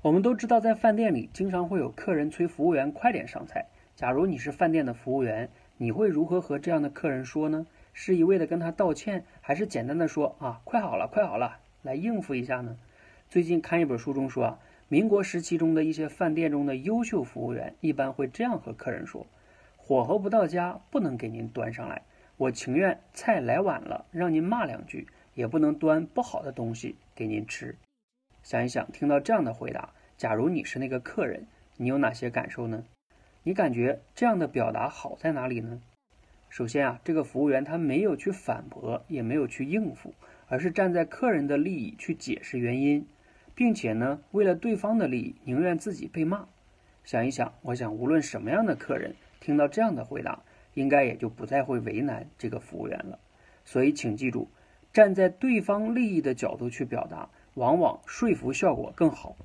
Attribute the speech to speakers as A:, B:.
A: 我们都知道，在饭店里经常会有客人催服务员快点上菜。假如你是饭店的服务员，你会如何和这样的客人说呢？是一味的跟他道歉，还是简单的说啊，快好了，快好了，来应付一下呢？最近看一本书中说啊，民国时期中的一些饭店中的优秀服务员一般会这样和客人说：火候不到家，不能给您端上来。我情愿菜来晚了，让您骂两句，也不能端不好的东西给您吃。想一想，听到这样的回答，假如你是那个客人，你有哪些感受呢？你感觉这样的表达好在哪里呢？首先啊，这个服务员他没有去反驳，也没有去应付，而是站在客人的利益去解释原因，并且呢，为了对方的利益，宁愿自己被骂。想一想，我想无论什么样的客人听到这样的回答，应该也就不再会为难这个服务员了。所以，请记住，站在对方利益的角度去表达，往往说服效果更好。